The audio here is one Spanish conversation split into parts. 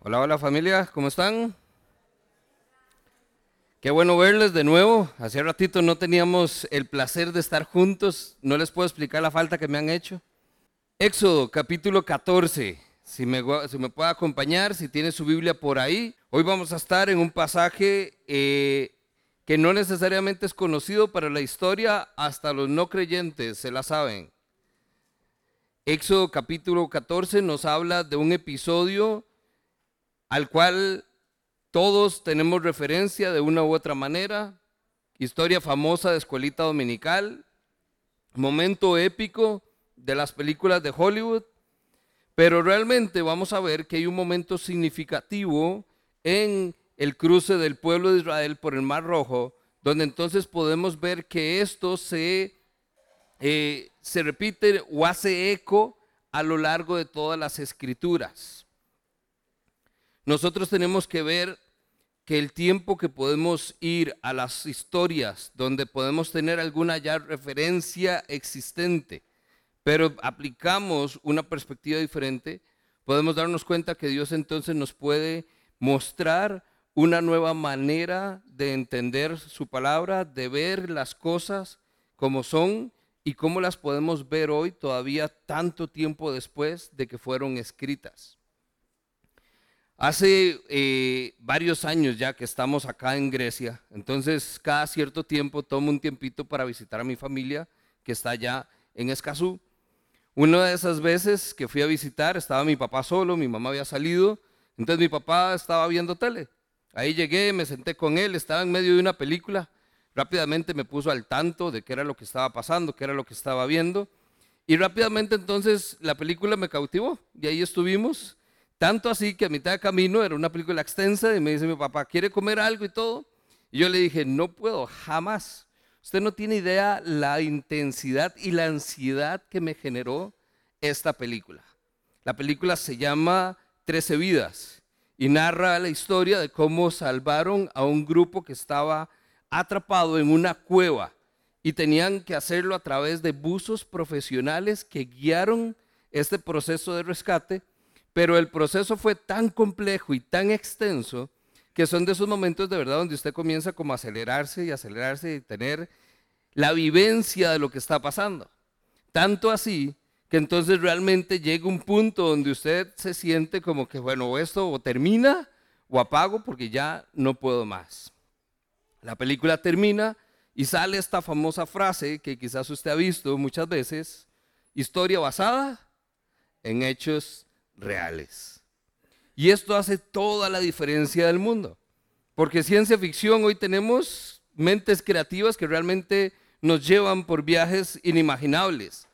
Hola, hola familia, ¿cómo están? Qué bueno verles de nuevo. Hace ratito no teníamos el placer de estar juntos. No les puedo explicar la falta que me han hecho. Éxodo capítulo 14. Si me, si puede acompañar, si tiene su Biblia por ahí. Hoy vamos a estar en un pasaje eh, que no necesariamente es conocido para la historia, hasta los no creyentes se la saben. Éxodo capítulo 14 nos habla de un episodio al cual todos tenemos referencia de una u otra manera. Historia famosa de escuelita dominical, momento épico de las películas de Hollywood, pero realmente vamos a ver que hay un momento significativo en el cruce del pueblo de Israel por el Mar Rojo, donde entonces podemos ver que esto se, eh, se repite o hace eco a lo largo de todas las escrituras. Nosotros tenemos que ver que el tiempo que podemos ir a las historias donde podemos tener alguna ya referencia existente, pero aplicamos una perspectiva diferente, podemos darnos cuenta que Dios entonces nos puede mostrar una nueva manera de entender su palabra, de ver las cosas como son y cómo las podemos ver hoy todavía tanto tiempo después de que fueron escritas. Hace eh, varios años ya que estamos acá en Grecia, entonces cada cierto tiempo tomo un tiempito para visitar a mi familia que está allá en Escazú. Una de esas veces que fui a visitar estaba mi papá solo, mi mamá había salido, entonces mi papá estaba viendo tele. Ahí llegué, me senté con él, estaba en medio de una película, rápidamente me puso al tanto de qué era lo que estaba pasando, qué era lo que estaba viendo, y rápidamente entonces la película me cautivó y ahí estuvimos tanto así que a mitad de camino era una película extensa y me dice mi papá, ¿quiere comer algo y todo? Y yo le dije, no puedo, jamás. Usted no tiene idea la intensidad y la ansiedad que me generó esta película. La película se llama Trece vidas y narra la historia de cómo salvaron a un grupo que estaba atrapado en una cueva y tenían que hacerlo a través de buzos profesionales que guiaron este proceso de rescate pero el proceso fue tan complejo y tan extenso que son de esos momentos de verdad donde usted comienza como a acelerarse y acelerarse y tener la vivencia de lo que está pasando. Tanto así que entonces realmente llega un punto donde usted se siente como que, bueno, esto o termina o apago porque ya no puedo más. La película termina y sale esta famosa frase que quizás usted ha visto muchas veces, historia basada en hechos reales. Y esto hace toda la diferencia del mundo. Porque ciencia ficción hoy tenemos mentes creativas que realmente nos llevan por viajes inimaginables.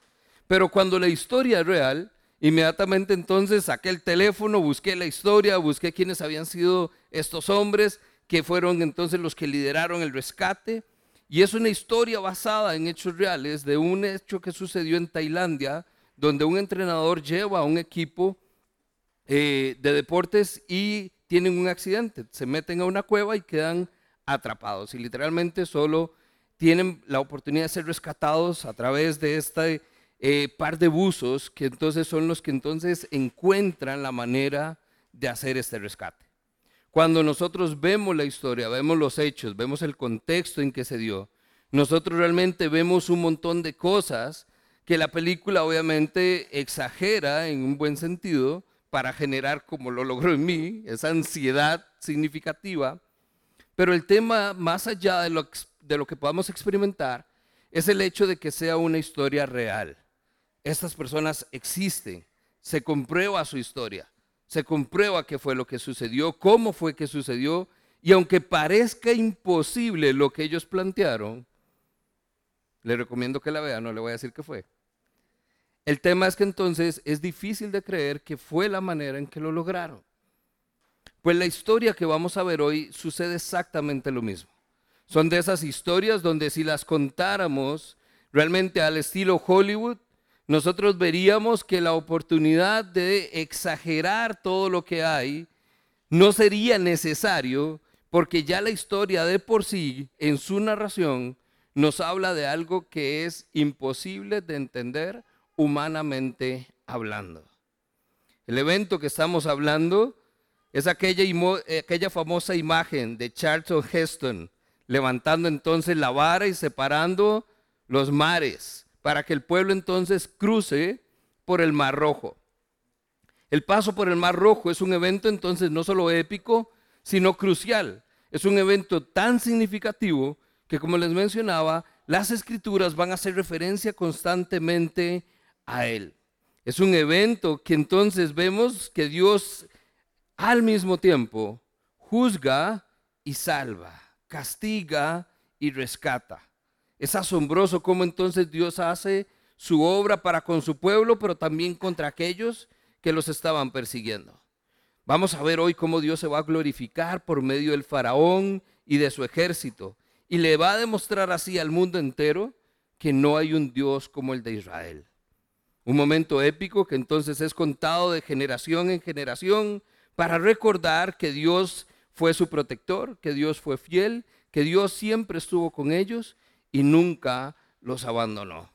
Pero cuando la historia es real, inmediatamente entonces saqué el teléfono, busqué la historia, busqué quiénes habían sido estos hombres, que fueron entonces los que lideraron el rescate. Y es una historia basada en hechos reales de un hecho que sucedió en Tailandia, donde un entrenador lleva a un equipo eh, de deportes y tienen un accidente, se meten a una cueva y quedan atrapados y literalmente solo tienen la oportunidad de ser rescatados a través de este eh, par de buzos que entonces son los que entonces encuentran la manera de hacer este rescate. Cuando nosotros vemos la historia, vemos los hechos, vemos el contexto en que se dio, nosotros realmente vemos un montón de cosas que la película obviamente exagera en un buen sentido, para generar, como lo logró en mí, esa ansiedad significativa. Pero el tema, más allá de lo, de lo que podamos experimentar, es el hecho de que sea una historia real. Estas personas existen, se comprueba su historia, se comprueba qué fue lo que sucedió, cómo fue que sucedió, y aunque parezca imposible lo que ellos plantearon, le recomiendo que la vea, no le voy a decir qué fue. El tema es que entonces es difícil de creer que fue la manera en que lo lograron. Pues la historia que vamos a ver hoy sucede exactamente lo mismo. Son de esas historias donde si las contáramos realmente al estilo Hollywood, nosotros veríamos que la oportunidad de exagerar todo lo que hay no sería necesario porque ya la historia de por sí, en su narración, nos habla de algo que es imposible de entender humanamente hablando. El evento que estamos hablando es aquella, aquella famosa imagen de Charlton Heston levantando entonces la vara y separando los mares para que el pueblo entonces cruce por el Mar Rojo. El paso por el Mar Rojo es un evento entonces no solo épico, sino crucial. Es un evento tan significativo que como les mencionaba, las escrituras van a hacer referencia constantemente a él. Es un evento que entonces vemos que Dios al mismo tiempo juzga y salva, castiga y rescata. Es asombroso cómo entonces Dios hace su obra para con su pueblo, pero también contra aquellos que los estaban persiguiendo. Vamos a ver hoy cómo Dios se va a glorificar por medio del faraón y de su ejército y le va a demostrar así al mundo entero que no hay un Dios como el de Israel. Un momento épico que entonces es contado de generación en generación para recordar que Dios fue su protector, que Dios fue fiel, que Dios siempre estuvo con ellos y nunca los abandonó.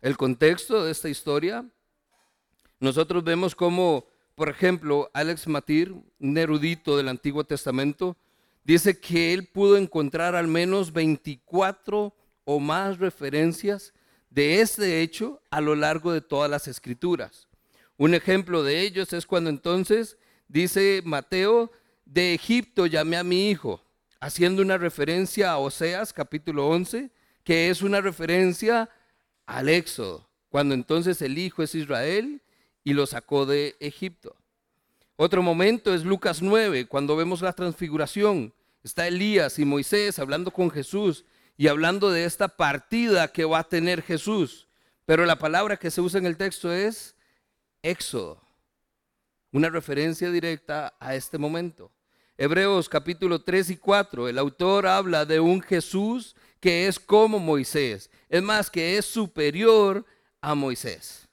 El contexto de esta historia, nosotros vemos como, por ejemplo, Alex Matir, un erudito del Antiguo Testamento, dice que él pudo encontrar al menos 24 o más referencias de este hecho a lo largo de todas las escrituras. Un ejemplo de ellos es cuando entonces dice Mateo, de Egipto llamé a mi hijo, haciendo una referencia a Oseas capítulo 11, que es una referencia al Éxodo, cuando entonces el hijo es Israel y lo sacó de Egipto. Otro momento es Lucas 9, cuando vemos la transfiguración. Está Elías y Moisés hablando con Jesús y hablando de esta partida que va a tener Jesús. Pero la palabra que se usa en el texto es éxodo, una referencia directa a este momento. Hebreos capítulo 3 y 4, el autor habla de un Jesús que es como Moisés, es más, que es superior a Moisés.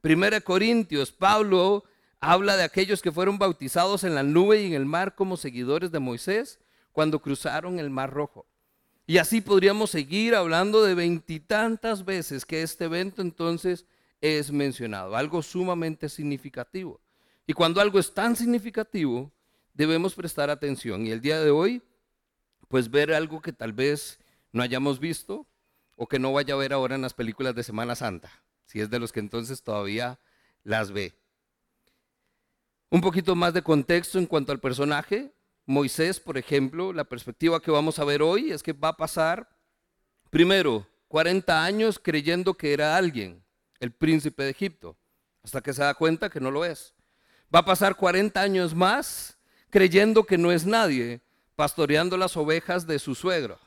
Primera Corintios, Pablo habla de aquellos que fueron bautizados en la nube y en el mar como seguidores de Moisés cuando cruzaron el Mar Rojo. Y así podríamos seguir hablando de veintitantas veces que este evento entonces es mencionado, algo sumamente significativo. Y cuando algo es tan significativo, debemos prestar atención. Y el día de hoy, pues ver algo que tal vez no hayamos visto o que no vaya a ver ahora en las películas de Semana Santa, si es de los que entonces todavía las ve. Un poquito más de contexto en cuanto al personaje. Moisés, por ejemplo, la perspectiva que vamos a ver hoy es que va a pasar, primero, 40 años creyendo que era alguien, el príncipe de Egipto, hasta que se da cuenta que no lo es. Va a pasar 40 años más creyendo que no es nadie, pastoreando las ovejas de su suegro.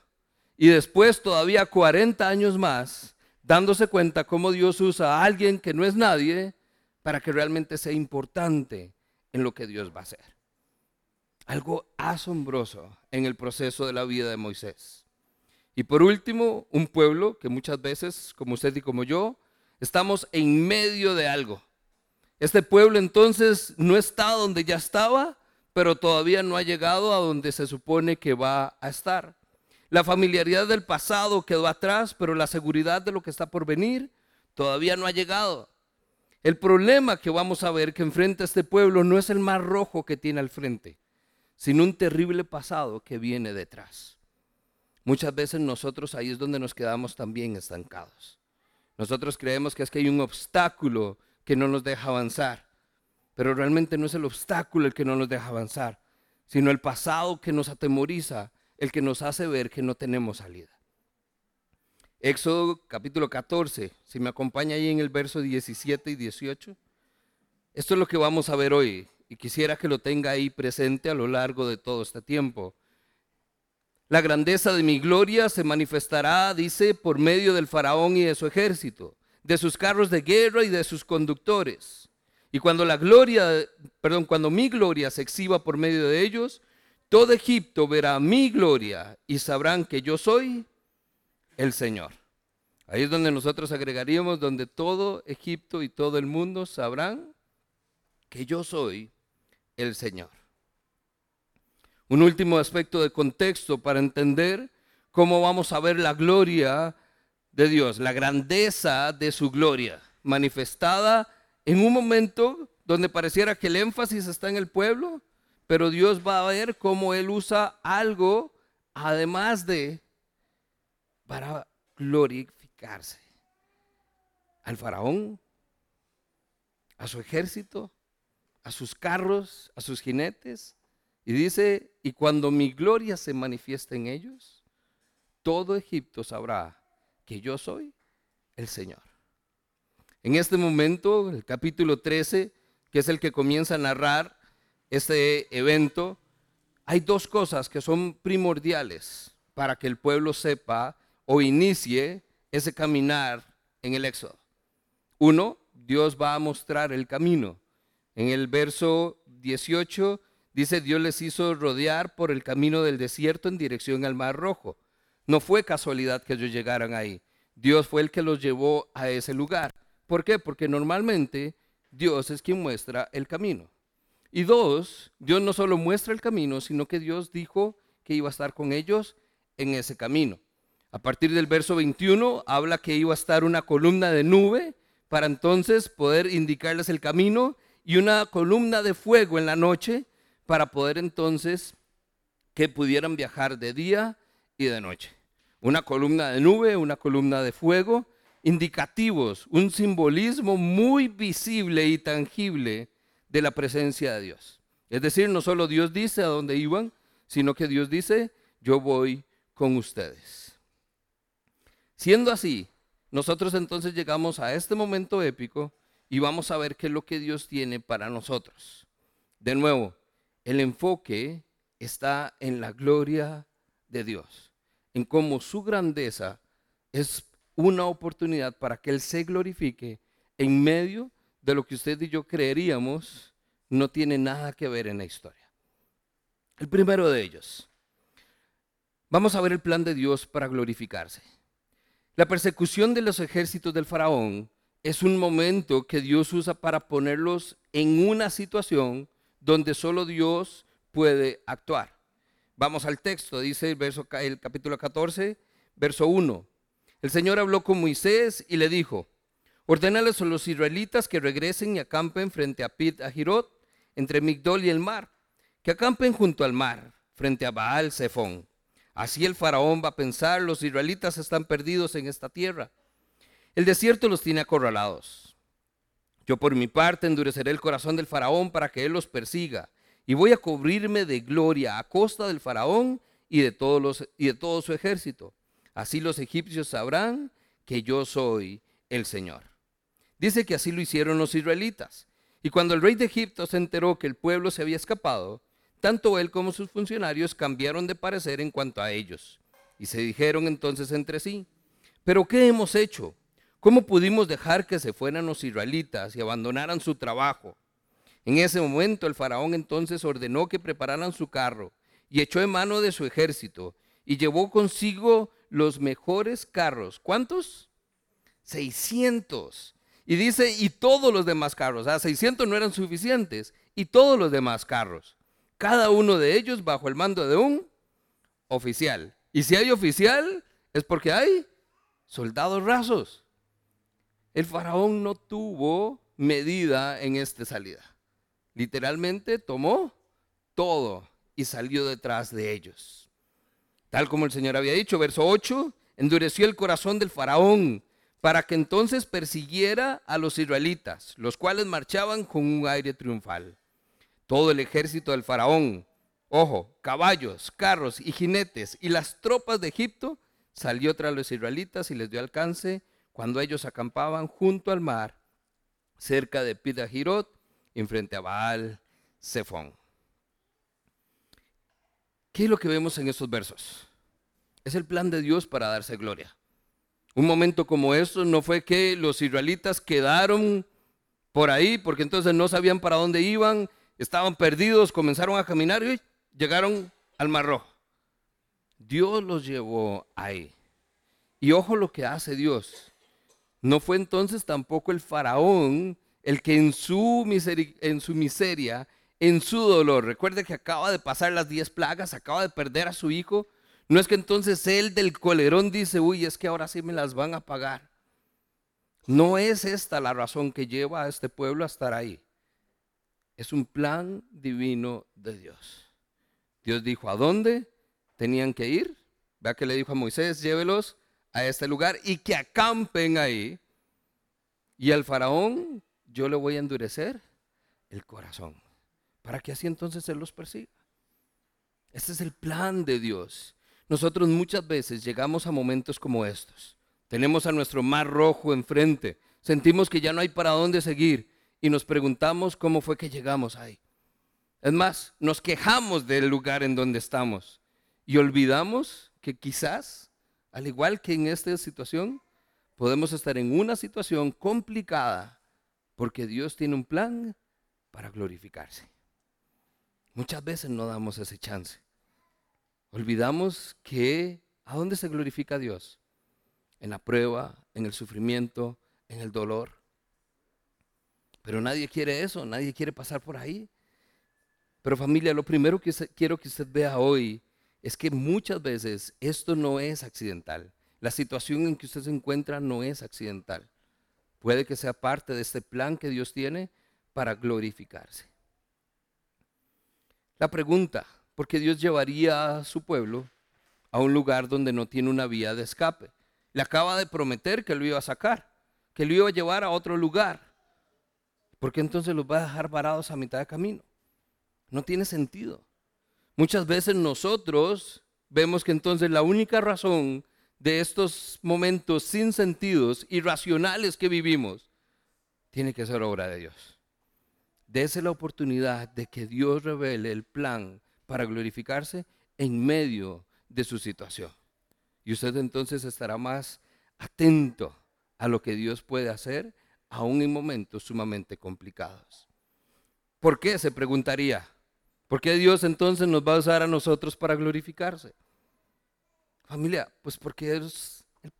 Y después todavía 40 años más, dándose cuenta cómo Dios usa a alguien que no es nadie para que realmente sea importante en lo que Dios va a hacer. Algo asombroso en el proceso de la vida de Moisés. Y por último, un pueblo que muchas veces, como usted y como yo, estamos en medio de algo. Este pueblo entonces no está donde ya estaba, pero todavía no ha llegado a donde se supone que va a estar. La familiaridad del pasado quedó atrás, pero la seguridad de lo que está por venir todavía no ha llegado. El problema que vamos a ver que enfrenta este pueblo no es el mar rojo que tiene al frente, sino un terrible pasado que viene detrás. Muchas veces nosotros ahí es donde nos quedamos también estancados. Nosotros creemos que es que hay un obstáculo que no nos deja avanzar, pero realmente no es el obstáculo el que no nos deja avanzar, sino el pasado que nos atemoriza, el que nos hace ver que no tenemos salida. Éxodo capítulo 14, si me acompaña ahí en el verso 17 y 18. Esto es lo que vamos a ver hoy y quisiera que lo tenga ahí presente a lo largo de todo este tiempo. La grandeza de mi gloria se manifestará, dice, por medio del faraón y de su ejército, de sus carros de guerra y de sus conductores. Y cuando la gloria, perdón, cuando mi gloria se exhiba por medio de ellos, todo Egipto verá mi gloria y sabrán que yo soy el Señor. Ahí es donde nosotros agregaríamos, donde todo Egipto y todo el mundo sabrán que yo soy el Señor. Un último aspecto de contexto para entender cómo vamos a ver la gloria de Dios, la grandeza de su gloria, manifestada en un momento donde pareciera que el énfasis está en el pueblo, pero Dios va a ver cómo Él usa algo además de para glorificarse. Al faraón, a su ejército, a sus carros, a sus jinetes. Y dice, y cuando mi gloria se manifieste en ellos, todo Egipto sabrá que yo soy el Señor. En este momento, el capítulo 13, que es el que comienza a narrar este evento, hay dos cosas que son primordiales para que el pueblo sepa o inicie ese caminar en el éxodo. Uno, Dios va a mostrar el camino. En el verso 18 dice, Dios les hizo rodear por el camino del desierto en dirección al Mar Rojo. No fue casualidad que ellos llegaran ahí. Dios fue el que los llevó a ese lugar. ¿Por qué? Porque normalmente Dios es quien muestra el camino. Y dos, Dios no solo muestra el camino, sino que Dios dijo que iba a estar con ellos en ese camino. A partir del verso 21 habla que iba a estar una columna de nube para entonces poder indicarles el camino y una columna de fuego en la noche para poder entonces que pudieran viajar de día y de noche. Una columna de nube, una columna de fuego, indicativos, un simbolismo muy visible y tangible de la presencia de Dios. Es decir, no solo Dios dice a dónde iban, sino que Dios dice, yo voy con ustedes. Siendo así, nosotros entonces llegamos a este momento épico y vamos a ver qué es lo que Dios tiene para nosotros. De nuevo, el enfoque está en la gloria de Dios, en cómo su grandeza es una oportunidad para que Él se glorifique en medio de lo que usted y yo creeríamos no tiene nada que ver en la historia. El primero de ellos. Vamos a ver el plan de Dios para glorificarse. La persecución de los ejércitos del faraón es un momento que Dios usa para ponerlos en una situación donde solo Dios puede actuar. Vamos al texto, dice el, capítulo 14, verso 1. El Señor habló con Moisés y le dijo, Ordenales a los israelitas que regresen y acampen frente a Pit Ahirot, entre Migdol y el mar, que acampen junto al mar, frente a Baal Zephón. Así el faraón va a pensar, los israelitas están perdidos en esta tierra. El desierto los tiene acorralados. Yo por mi parte endureceré el corazón del faraón para que él los persiga, y voy a cubrirme de gloria a costa del faraón y de, todos los, y de todo su ejército. Así los egipcios sabrán que yo soy el Señor. Dice que así lo hicieron los israelitas. Y cuando el rey de Egipto se enteró que el pueblo se había escapado, tanto él como sus funcionarios cambiaron de parecer en cuanto a ellos. Y se dijeron entonces entre sí, ¿pero qué hemos hecho? ¿Cómo pudimos dejar que se fueran los israelitas y abandonaran su trabajo? En ese momento el faraón entonces ordenó que prepararan su carro y echó en mano de su ejército y llevó consigo los mejores carros. ¿Cuántos? 600 y dice, y todos los demás carros, sea, 600 no eran suficientes, y todos los demás carros, cada uno de ellos bajo el mando de un oficial. Y si hay oficial, es porque hay soldados rasos. El faraón no tuvo medida en esta salida. Literalmente tomó todo y salió detrás de ellos. Tal como el Señor había dicho, verso 8, endureció el corazón del faraón para que entonces persiguiera a los israelitas, los cuales marchaban con un aire triunfal. Todo el ejército del faraón, ojo, caballos, carros y jinetes y las tropas de Egipto salió tras los israelitas y les dio alcance cuando ellos acampaban junto al mar, cerca de Pidahirot, en frente a Baal Zephon. ¿Qué es lo que vemos en estos versos? Es el plan de Dios para darse gloria. Un momento como eso no fue que los israelitas quedaron por ahí porque entonces no sabían para dónde iban, estaban perdidos, comenzaron a caminar y llegaron al Mar Rojo. Dios los llevó ahí. Y ojo lo que hace Dios. No fue entonces tampoco el faraón el que en su, miseria, en su dolor, recuerde que acaba de pasar las diez plagas, acaba de perder a su hijo, no es que entonces él del colerón dice, uy, es que ahora sí me las van a pagar. No es esta la razón que lleva a este pueblo a estar ahí. Es un plan divino de de Dios. Dios dijo a dónde tenían que ir. Vea que le dijo a Moisés, llévelos a este lugar y que acampen ahí. Y al faraón yo le voy a endurecer el corazón, para que así entonces él los persiga. Este es el plan de Dios. Nosotros muchas veces llegamos a momentos como estos. Tenemos a nuestro mar rojo enfrente, sentimos que ya no hay para dónde seguir y nos preguntamos cómo fue que llegamos ahí. Es más, nos quejamos del lugar en donde estamos y olvidamos que quizás, al igual que en esta situación, podemos estar en una situación complicada porque Dios tiene un plan para glorificarse. Muchas veces no damos ese chance. Olvidamos que ¿a dónde se glorifica Dios? En la prueba, en el sufrimiento, en el dolor. Pero nadie quiere eso, nadie quiere pasar por ahí. Pero familia, lo primero que quiero que usted vea hoy es que muchas veces esto no es accidental. La situación en que usted se encuentra no es accidental. Puede que sea parte de este plan que Dios tiene para glorificarse. La pregunta, ¿por qué Dios llevaría a su pueblo a un lugar donde no tiene una vía de escape? Le acaba de prometer que lo iba a sacar, que lo iba a llevar a otro lugar. ¿Por qué entonces los va a dejar varados a mitad de camino? No tiene sentido. Muchas veces nosotros vemos que entonces la única razón de estos momentos sin sentidos, irracionales que vivimos, tiene que ser obra de Dios. Dese la oportunidad de que Dios revele el plan para glorificarse en medio de su situación. Y usted entonces estará más atento a lo que Dios puede hacer, aún en momentos sumamente complicados. ¿Por qué? Se preguntaría. ¿Por qué Dios entonces nos va a usar a nosotros para glorificarse? Familia, pues porque es el,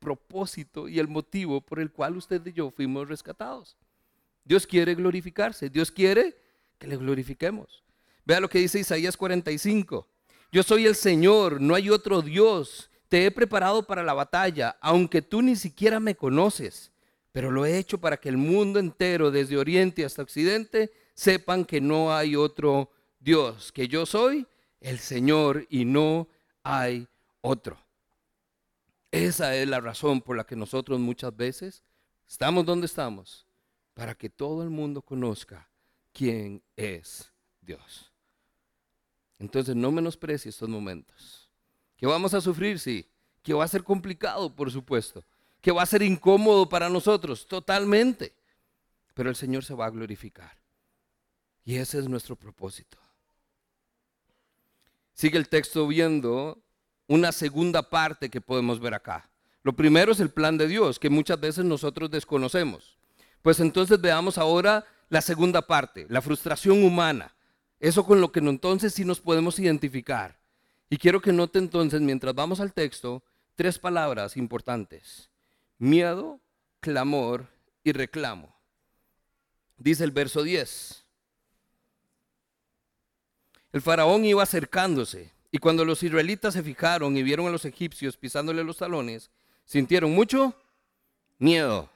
propósito y el motivo por el cual usted y yo fuimos rescatados. Dios quiere glorificarse, Dios quiere que le glorifiquemos. Vea lo que dice Isaías 45. Yo soy el Señor, no hay otro Dios. Te he preparado para la batalla, aunque tú ni siquiera me conoces, pero lo he hecho para que el mundo entero, desde oriente hasta occidente, sepan que no hay otro Dios, que yo soy el Señor y no hay otro. Esa es la razón por la que nosotros muchas veces estamos donde estamos, para que todo el mundo conozca quién es Dios. Entonces no menosprecie estos momentos. Que vamos a sufrir, sí. Que va a ser complicado, por supuesto. Que va a ser incómodo para nosotros, totalmente. Pero el Señor se va a glorificar. Y ese es nuestro propósito. Sigue el texto viendo una segunda parte que podemos ver acá. Lo primero es el plan de Dios, que muchas veces nosotros desconocemos. Pues entonces veamos ahora la segunda parte, la frustración humana. Eso con lo que entonces sí nos podemos identificar. Y quiero que note entonces, mientras vamos al texto, tres palabras importantes. Miedo, clamor y reclamo. Dice el verso 10. El faraón iba acercándose y cuando los israelitas se fijaron y vieron a los egipcios pisándole los talones, sintieron mucho miedo.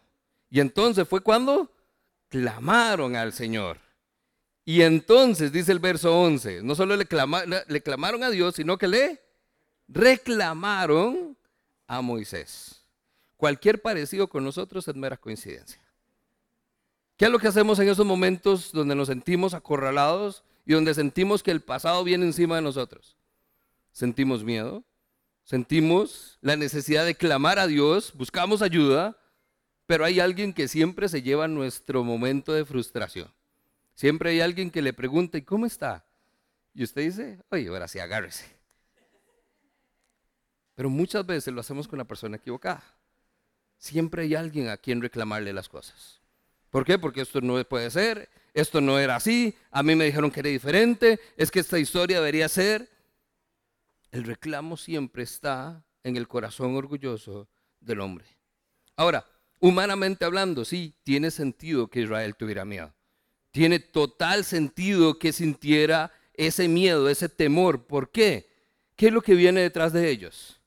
Y entonces fue cuando clamaron al Señor. Y entonces, dice el verso 11, no solo le, clamaron a Dios, sino que le reclamaron a Moisés. Cualquier parecido con nosotros es mera coincidencia. ¿Qué es lo que hacemos en esos momentos donde nos sentimos acorralados y donde sentimos que el pasado viene encima de nosotros. Sentimos miedo, sentimos la necesidad de clamar a Dios, buscamos ayuda, pero hay alguien que siempre se lleva nuestro momento de frustración. Siempre hay alguien que le pregunta, ¿y cómo está? Y usted dice, oye, ahora sí, agárrese. Pero muchas veces lo hacemos con la persona equivocada. Siempre hay alguien a quien reclamarle las cosas. ¿Por qué? Porque esto no puede ser, esto no era así, a mí me dijeron que era diferente, es que esta historia debería ser. El reclamo siempre está en el corazón orgulloso del hombre. Ahora, humanamente hablando, sí, tiene sentido que Israel tuviera miedo. Tiene total sentido que sintiera ese miedo, ese temor. ¿Por qué? ¿Qué es lo que viene detrás de ellos?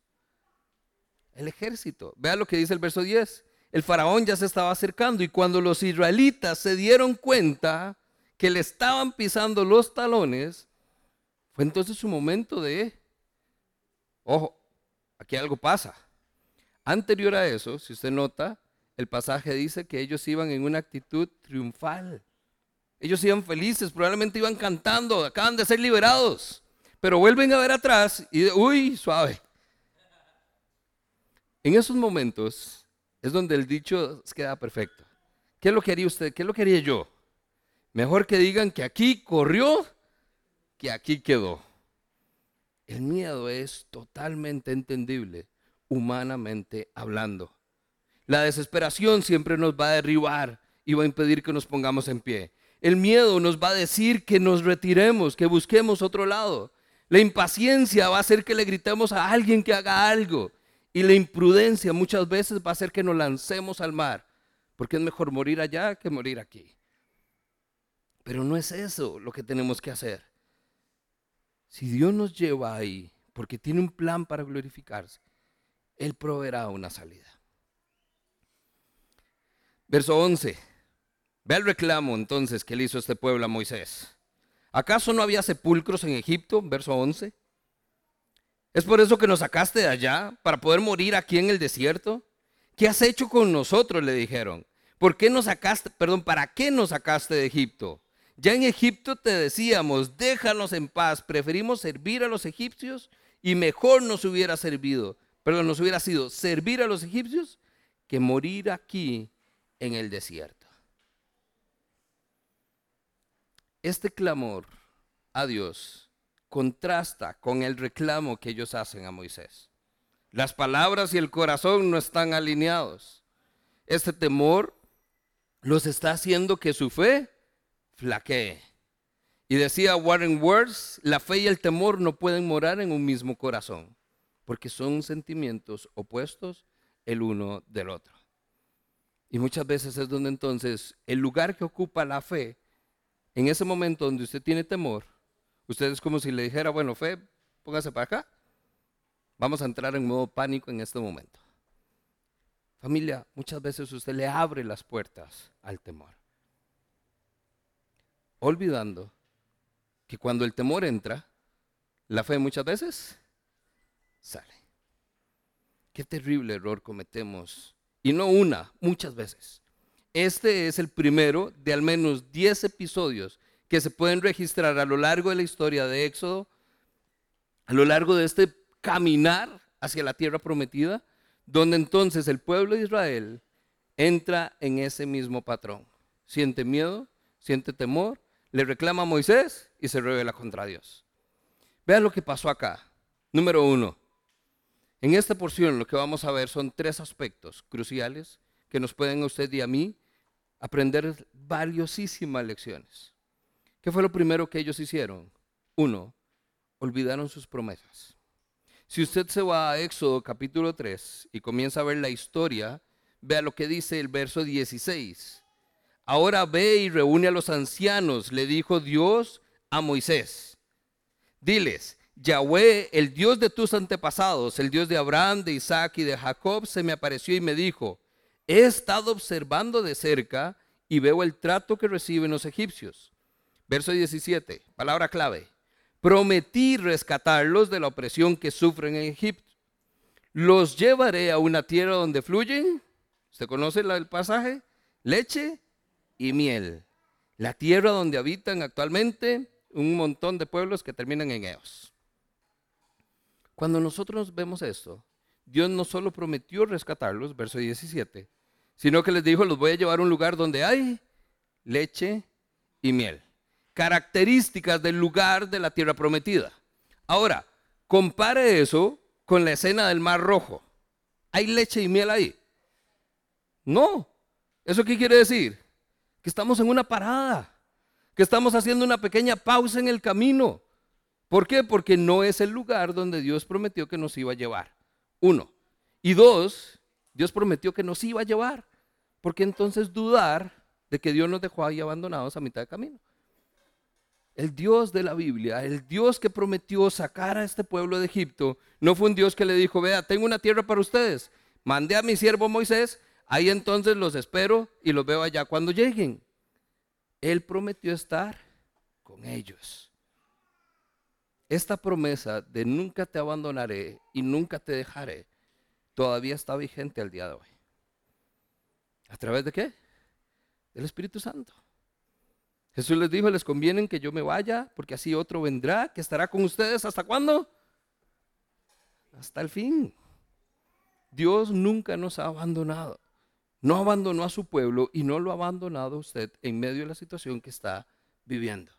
El ejército. Vea lo que dice el verso 10 el faraón ya se estaba acercando y cuando los israelitas se dieron cuenta que le estaban pisando los talones, fue entonces su momento de, ojo, aquí algo pasa. Anterior a eso, si usted nota, el pasaje dice que ellos iban en una actitud triunfal. Ellos iban felices, probablemente iban cantando, acaban de ser liberados, pero vuelven a ver atrás y, uy, suave. En esos momentos es donde el dicho queda perfecto. ¿Qué es lo que haría usted? ¿Qué es lo que haría yo? Mejor que digan que aquí corrió que aquí quedó. El miedo es totalmente entendible, humanamente hablando. La desesperación siempre nos va a derribar y va a impedir que nos pongamos en pie. El miedo nos va a decir que nos retiremos, que busquemos otro lado. La impaciencia va a hacer que le gritemos a alguien que haga algo. Y la imprudencia muchas veces va a hacer que nos lancemos al mar, porque es mejor morir allá que morir aquí. Pero no es eso lo que tenemos que hacer. Si Dios nos lleva ahí, porque tiene un plan para glorificarse, Él proveerá una salida. Verso 11. Ve el reclamo entonces que le hizo este pueblo a Moisés. ¿Acaso no había sepulcros en Egipto? Verso 11. ¿Es por eso que nos sacaste de allá, para poder morir aquí en el desierto? ¿Qué has hecho con nosotros? Le dijeron. ¿Por qué nos sacaste, perdón, para qué nos sacaste de Egipto? Ya en Egipto te decíamos, déjanos en paz, preferimos servir a los egipcios y mejor nos hubiera servido, perdón, nos hubiera sido servir a los egipcios que morir aquí en el desierto. Este clamor a Dios contrasta con el reclamo que ellos hacen a Moisés. Las palabras y el corazón no están alineados. Este temor los está haciendo que su fe flaquee. Y decía Warren Words, la fe y el temor no pueden morar en un mismo corazón, porque son sentimientos opuestos el uno del otro. Y muchas veces es donde entonces el lugar que ocupa la fe, en ese momento donde usted tiene temor, Usted es como si le dijera, bueno, fe, póngase para acá. Vamos a entrar en modo pánico en este momento. Familia, muchas veces usted le abre las puertas al temor. Olvidando que cuando el temor entra, la fe muchas veces sale. Qué terrible error cometemos. Y no una, muchas veces. Este es el primero de al menos 10 episodios que se pueden registrar a lo largo de la historia de Éxodo, a lo largo de este caminar hacia la tierra prometida, donde entonces el pueblo de Israel entra en ese mismo patrón. Siente miedo, siente temor, le reclama a Moisés y se revela contra Dios. Vean lo que pasó acá. Número uno, en esta porción lo que vamos a ver son tres aspectos cruciales que nos pueden a usted y a mí aprender valiosísimas lecciones. ¿Qué fue lo primero que ellos hicieron? Uno, olvidaron sus promesas. Si usted se va a Éxodo capítulo 3 y comienza a ver la historia, vea lo que dice el verso 16. Ahora ve y reúne a los ancianos, le dijo Dios a Moisés. Diles, Yahweh, el Dios de tus antepasados, el Dios de Abraham, de Isaac y de Jacob, se me apareció y me dijo, he estado observando de cerca y veo el trato que reciben los egipcios Verso 17, palabra clave. Prometí rescatarlos de la opresión que sufren en Egipto. Los llevaré a una tierra donde fluyen, ¿usted conoce el pasaje? Leche y miel. La tierra donde habitan actualmente un montón de pueblos que terminan en Eos. Cuando nosotros vemos esto, Dios no solo prometió rescatarlos, verso 17, sino que les dijo, los voy a llevar a un lugar donde hay leche y miel características del lugar de la tierra prometida. Ahora, compare eso con la escena del Mar Rojo. ¿Hay leche y miel ahí? No. ¿Eso qué quiere decir? Que estamos en una parada, que estamos haciendo una pequeña pausa en el camino. ¿Por qué? Porque no es el lugar donde Dios prometió que nos iba a llevar. Uno. Y dos, Dios prometió que nos iba a llevar. ¿Por qué entonces dudar de que Dios nos dejó ahí abandonados a mitad de camino? El Dios de la Biblia, el Dios que prometió sacar a este pueblo de Egipto, no fue un Dios que le dijo, vea, tengo una tierra para ustedes, mandé a mi siervo Moisés, ahí entonces los espero y los veo allá cuando lleguen. Él prometió estar con ellos. Esta promesa de nunca te abandonaré y nunca te dejaré todavía está vigente al día de hoy. ¿A través de qué? Del Espíritu Santo. Jesús les dijo, les conviene que yo me vaya, porque así otro vendrá, que estará con ustedes hasta cuándo? Hasta el fin. Dios nunca nos ha abandonado. No abandonó a su pueblo y no lo ha abandonado usted en medio de la situación que está viviendo.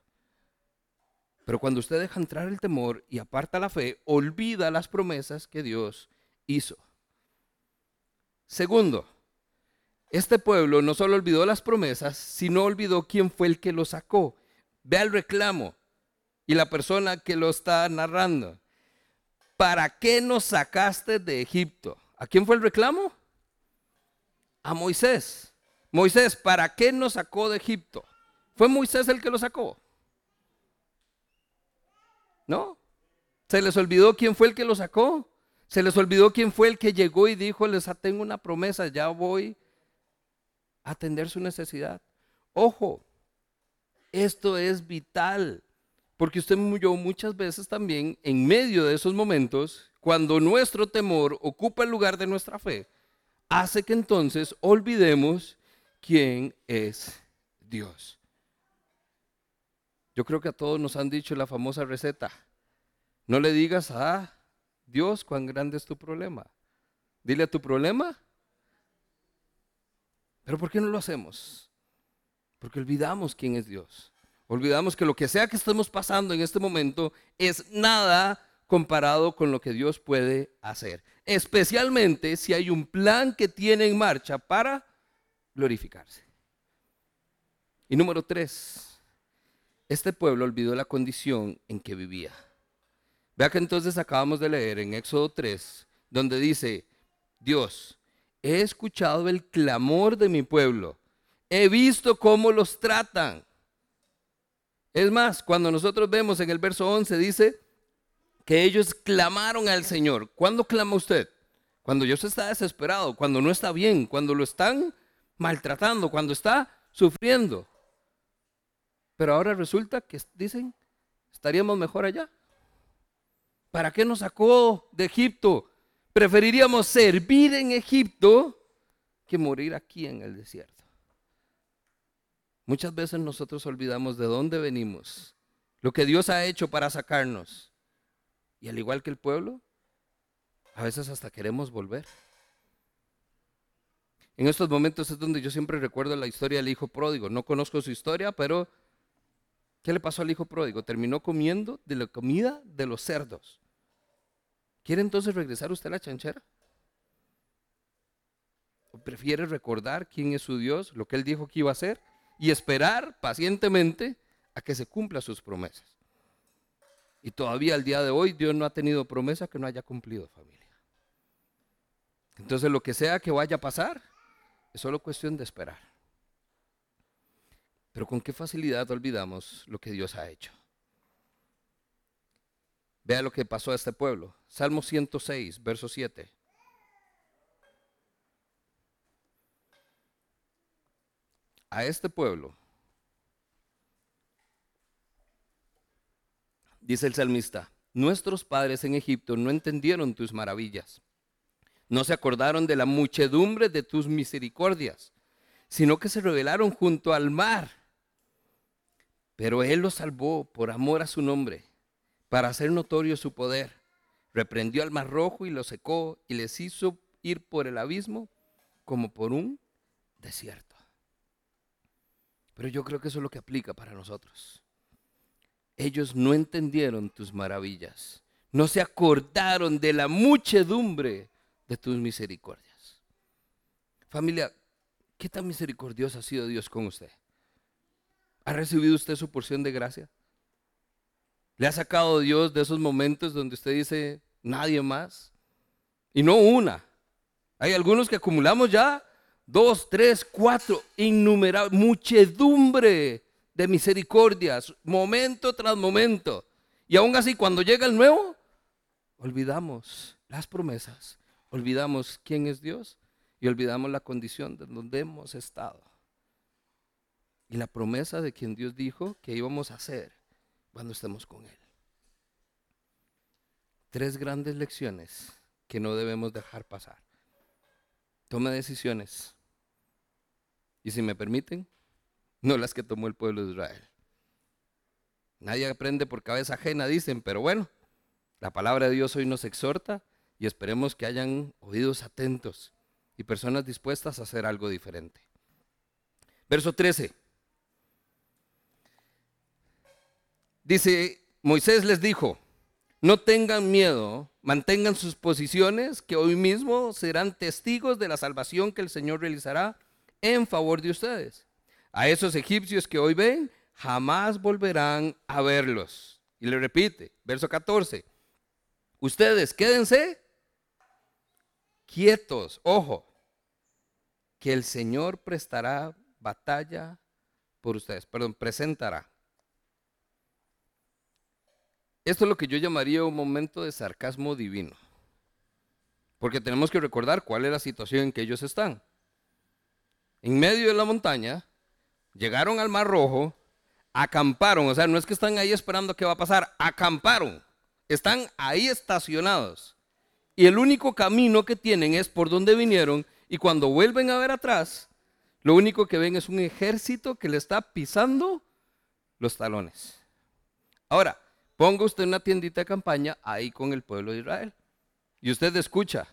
Pero cuando usted deja entrar el temor y aparta la fe, olvida las promesas que Dios hizo. Segundo, este pueblo no solo olvidó las promesas, sino olvidó quién fue el que lo sacó. Vea el reclamo y la persona que lo está narrando. ¿Para qué nos sacaste de Egipto? ¿A quién fue el reclamo? A Moisés. Moisés, ¿para qué nos sacó de Egipto? ¿Fue Moisés el que lo sacó? ¿No? ¿Se les olvidó quién fue el que lo sacó? ¿Se les olvidó quién fue el que llegó y dijo, les tengo una promesa, ya voy atender su necesidad? Ojo, esto es vital, porque usted murió muchas veces también en medio de esos momentos, cuando nuestro temor ocupa el lugar de nuestra fe, hace que entonces olvidemos quién es Dios. Yo creo que a todos nos han dicho la famosa receta. No le digas a Dios cuán grande es tu problema. Dile a tu problema. Pero ¿por qué no lo hacemos? Porque olvidamos quién es Dios. Olvidamos que lo que sea que estemos pasando en este momento es nada comparado con lo que Dios puede hacer. Especialmente si hay un plan que tiene en marcha para glorificarse. Y número tres, este pueblo olvidó la condición en que vivía. Vea que entonces acabamos de leer en Éxodo 3, donde dice, Dios, he escuchado el clamor de mi pueblo, he visto cómo los tratan. Es más, cuando nosotros vemos en el verso 11, dice, que ellos clamaron al Señor. ¿Cuándo clama usted? Cuando Dios está desesperado, cuando no está bien, cuando lo están maltratando, cuando está sufriendo. Pero ahora resulta que dicen, estaríamos mejor allá. ¿Para qué nos sacó de Egipto? Preferiríamos servir en Egipto que morir aquí en el desierto. Muchas veces nosotros olvidamos de dónde venimos, lo que Dios ha hecho para sacarnos. Y al igual que el pueblo, a veces hasta queremos volver. En estos momentos es donde yo siempre recuerdo la historia del hijo pródigo. No conozco su historia, pero ¿qué le pasó al hijo pródigo? Terminó comiendo de la comida de los cerdos. ¿Quiere entonces regresar usted a la chanchera? ¿O prefiere recordar quién es su Dios, lo que él dijo que iba a hacer y esperar pacientemente a que se cumpla sus promesas? Y todavía al día de hoy Dios no ha tenido promesa que no haya cumplido, familia. Entonces lo que sea que vaya a pasar, es solo cuestión de esperar. Pero con qué facilidad olvidamos lo que Dios ha hecho. Vea lo que pasó a este pueblo. Salmo 106, verso 7. A este pueblo dice el salmista, nuestros padres en Egipto no entendieron tus maravillas, no se acordaron de la muchedumbre de tus misericordias, sino que se rebelaron junto al mar. Pero Él los salvó por amor a su nombre, para hacer notorio su poder. Reprendió al mar rojo y lo secó y les hizo ir por el abismo como por un desierto. Pero yo creo que eso es lo que aplica para nosotros ellos no entendieron tus maravillas, no se acordaron de la muchedumbre de tus misericordias. Familia, ¿qué tan misericordioso ha sido Dios con usted? ¿Ha recibido usted su porción de gracia? ¿Le ha sacado Dios de esos momentos donde usted dice, nadie más? Y no una. Hay algunos que acumulamos ya dos, tres, cuatro, innumerables, muchedumbre de misericordias, momento tras momento. Y aún así, cuando llega el nuevo, olvidamos las promesas, olvidamos quién es Dios y olvidamos la condición de donde hemos estado. y la promesa de quien Dios dijo que íbamos a hacer cuando estemos con Él. Tres grandes lecciones que no debemos dejar pasar. Tome decisiones. Y si me permiten, no las que tomó el pueblo de Israel. Nadie aprende por cabeza ajena, dicen, pero bueno, la palabra de Dios hoy nos exhorta y esperemos que hayan oídos atentos y personas dispuestas a hacer algo diferente. Verso 13. Dice, Moisés les dijo, no tengan miedo, mantengan sus posiciones, que hoy mismo serán testigos de la salvación que el Señor realizará en favor de ustedes. A esos egipcios que hoy ven, jamás volverán a verlos. Y le repite, verso 14, ustedes quédense quietos, ojo, que el Señor prestará batalla por ustedes, perdón, presentará. Esto es lo que yo llamaría un momento de sarcasmo divino. Porque tenemos que recordar cuál es la situación en que ellos están. En medio de la montaña, llegaron al Mar Rojo, acamparon, o sea, no es que están ahí esperando qué va a pasar, acamparon, están ahí estacionados. Y el único camino que tienen es por donde vinieron y cuando vuelven a ver atrás, lo único que ven es un ejército que le está pisando los talones. Ahora, ponga usted una tiendita de campaña ahí con el pueblo de Israel. Y usted escucha.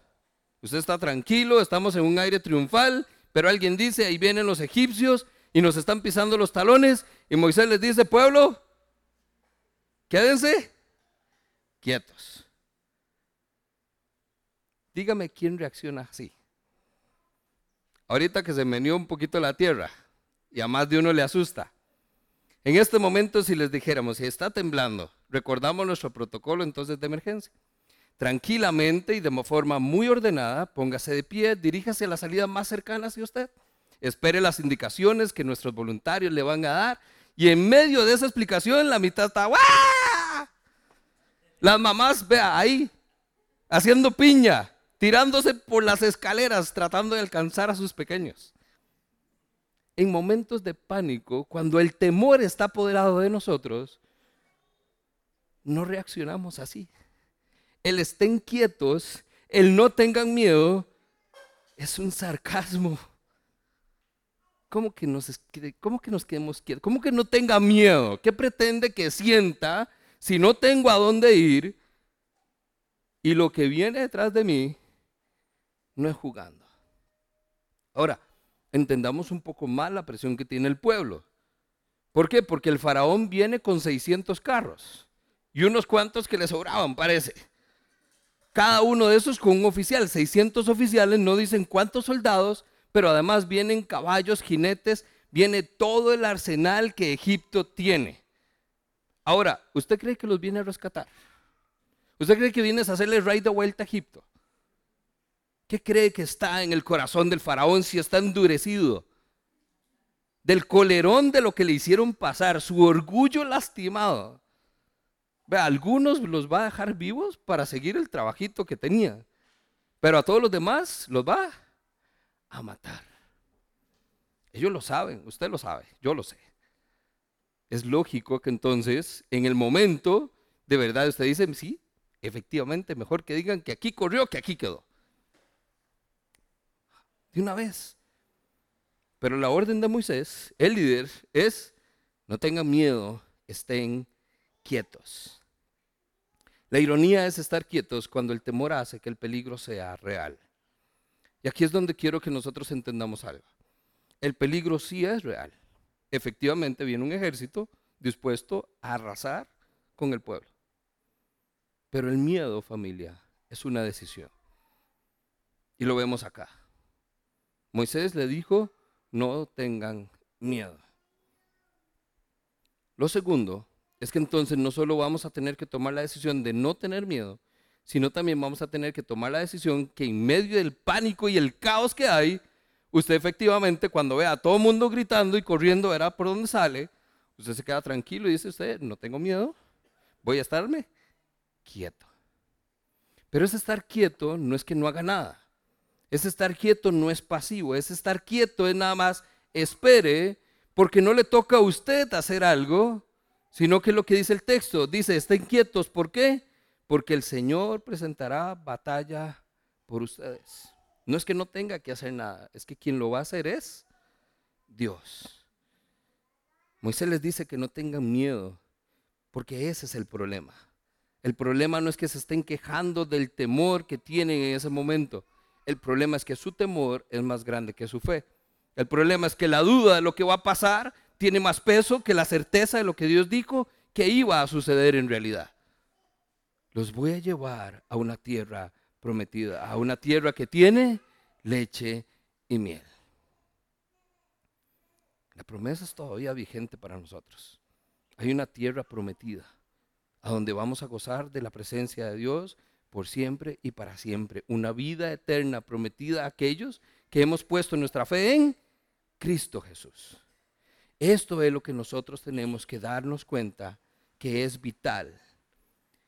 Usted está tranquilo, estamos en un aire triunfal, pero alguien dice, ahí vienen los egipcios y nos están pisando los talones. Y Moisés les dice, pueblo, quédense quietos. Dígame quién reacciona así. Ahorita que se menió un poquito la tierra y a más de uno le asusta. En este momento, si les dijéramos, si está temblando, recordamos nuestro protocolo entonces de emergencia. Tranquilamente y de forma muy ordenada, póngase de pie, diríjase a la salida más cercana hacia usted espere las indicaciones que nuestros voluntarios le van a dar. Y en medio de esa explicación, la mitad está, Las mamás, vea, ahí, haciendo piña, tirándose por las escaleras, tratando de alcanzar a sus pequeños. En momentos de pánico, cuando el temor está apoderado de nosotros, no reaccionamos así. El estén quietos, el no tengan miedo, es un sarcasmo. ¿Cómo que, nos, ¿Cómo que nos quedemos quietos? ¿Cómo que no tenga miedo? ¿Qué pretende que sienta si no tengo a dónde ir y lo que viene detrás de mí no es jugando? Ahora, entendamos un poco más la presión que tiene el pueblo. ¿Por qué? Porque el faraón viene con 600 carros y unos cuantos que le sobraban, parece. Cada uno de esos con un oficial. 600 oficiales no dicen cuántos soldados, pero además vienen caballos, jinetes, viene todo el arsenal que Egipto tiene. Ahora, ¿usted cree que los viene a rescatar? ¿Usted cree que viene a hacerle raid de vuelta a Egipto? ¿Qué cree que está en el corazón del faraón si está endurecido? Del colerón de lo que le hicieron pasar, su orgullo lastimado. Vea, algunos los va a dejar vivos para seguir el trabajito que tenía, pero a todos los demás los va a matar. Ellos lo saben, usted lo sabe, yo lo sé. Es lógico que entonces, en el momento, de verdad, usted dice, sí, efectivamente, mejor que digan que aquí corrió, que aquí quedó. De una vez. Pero la orden de Moisés, el líder, es, no tengan miedo, estén quietos. La ironía es estar quietos cuando el temor hace que el peligro sea real. Y aquí es donde quiero que nosotros entendamos algo. El peligro sí es real. Efectivamente viene un ejército dispuesto a arrasar con el pueblo. Pero el miedo, familia, es una decisión. Y lo vemos acá. Moisés le dijo, no tengan miedo. Lo segundo es que entonces no solo vamos a tener que tomar la decisión de no tener miedo, sino también vamos a tener que tomar la decisión que en medio del pánico y el caos que hay, usted efectivamente cuando vea a todo el mundo gritando y corriendo, verá por dónde sale, usted se queda tranquilo y dice usted, no tengo miedo, voy a estarme quieto. Pero ese estar quieto no es que no haga nada. Ese estar quieto no es pasivo, ese estar quieto es nada más espere porque no le toca a usted hacer algo, sino que lo que dice el texto, dice, estén quietos, ¿por qué? Porque el Señor presentará batalla por ustedes. No es que no tenga que hacer nada, es que quien lo va a hacer es Dios. Moisés les dice que no tengan miedo, porque ese es el problema. El problema no es que se estén quejando del temor que tienen en ese momento. El problema es que su temor es más grande que su fe. El problema es que la duda de lo que va a pasar tiene más peso que la certeza de lo que Dios dijo que iba a suceder en realidad. Los voy a llevar a una tierra prometida, a una tierra que tiene leche y miel. La promesa es todavía vigente para nosotros. Hay una tierra prometida a donde vamos a gozar de la presencia de Dios por siempre y para siempre. Una vida eterna prometida a aquellos que hemos puesto nuestra fe en Cristo Jesús. Esto es lo que nosotros tenemos que darnos cuenta que es vital.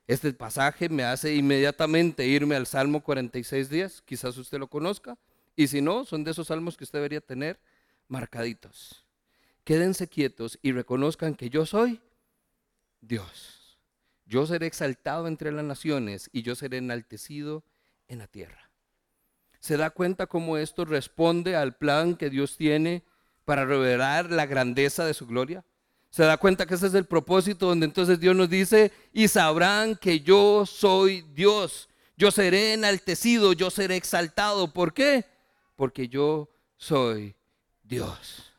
Este pasaje me hace inmediatamente irme al Salmo 46 días, quizás usted lo conozca, y si no, son de esos salmos que usted debería tener marcaditos. Quédense quietos y reconozcan que yo soy Dios. Yo seré exaltado entre las naciones y yo seré enaltecido en la tierra. ¿Se da cuenta cómo esto responde al plan que Dios tiene para revelar la grandeza de su gloria? ¿Se da cuenta que ese es el propósito donde entonces Dios nos dice, y sabrán que yo soy Dios, yo seré enaltecido, yo seré exaltado. ¿Por qué? Porque yo soy Dios.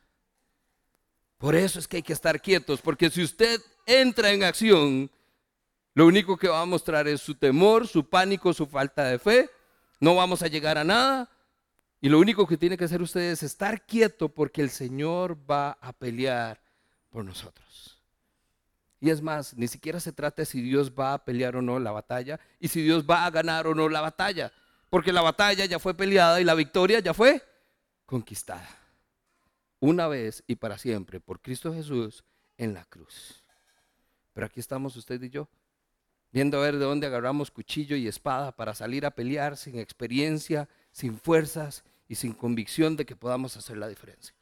Por eso es que hay que estar quietos, porque si usted entra en acción, lo único que va a mostrar es su temor, su pánico, su falta de fe. No vamos a llegar a nada. Y lo único que tiene que hacer usted es estar quieto porque el Señor va a pelear por nosotros. Y es más, ni siquiera se trata si Dios va a pelear o no la batalla y si Dios va a ganar o no la batalla, porque la batalla ya fue peleada y la victoria ya fue conquistada. Una vez y para siempre por Cristo Jesús en la cruz. Pero aquí estamos usted y yo, viendo a ver de dónde agarramos cuchillo y espada para salir a pelear sin experiencia, sin fuerzas y sin convicción de que podamos hacer la diferencia.